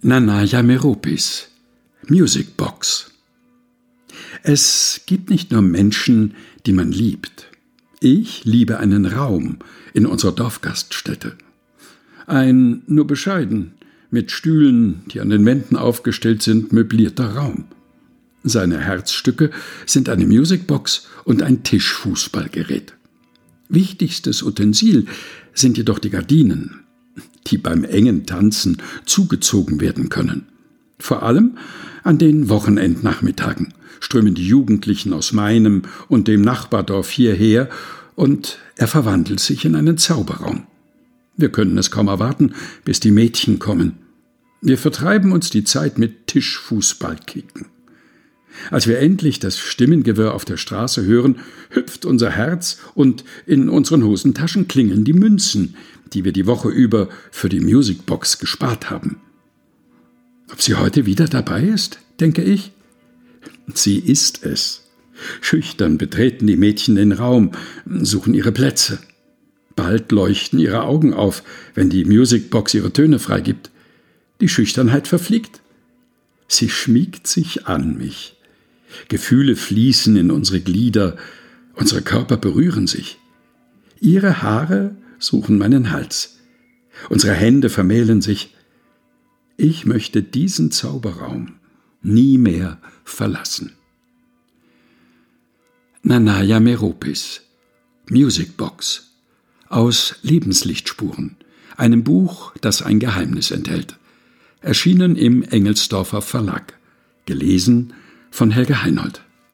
Nanaya Meropis Music Box Es gibt nicht nur Menschen, die man liebt. Ich liebe einen Raum in unserer Dorfgaststätte. Ein nur bescheiden, mit Stühlen, die an den Wänden aufgestellt sind, möblierter Raum. Seine Herzstücke sind eine Musicbox und ein Tischfußballgerät. Wichtigstes Utensil sind jedoch die Gardinen, die beim engen Tanzen zugezogen werden können. Vor allem an den Wochenendnachmittagen strömen die Jugendlichen aus meinem und dem Nachbardorf hierher und er verwandelt sich in einen Zauberraum. Wir können es kaum erwarten, bis die Mädchen kommen. Wir vertreiben uns die Zeit mit Tischfußballkicken. Als wir endlich das Stimmengewirr auf der Straße hören, hüpft unser Herz und in unseren Hosentaschen klingeln die Münzen, die wir die Woche über für die Musicbox gespart haben. Ob sie heute wieder dabei ist, denke ich. Sie ist es. Schüchtern betreten die Mädchen den Raum, suchen ihre Plätze. Bald leuchten ihre Augen auf, wenn die Musicbox ihre Töne freigibt. Die Schüchternheit verfliegt. Sie schmiegt sich an mich. Gefühle fließen in unsere Glieder, unsere Körper berühren sich. Ihre Haare suchen meinen Hals. Unsere Hände vermählen sich. Ich möchte diesen Zauberraum nie mehr verlassen. Nanaya Meropis Music Box aus Lebenslichtspuren, einem Buch, das ein Geheimnis enthält. Erschienen im Engelsdorfer Verlag. Gelesen von Helge Heinold.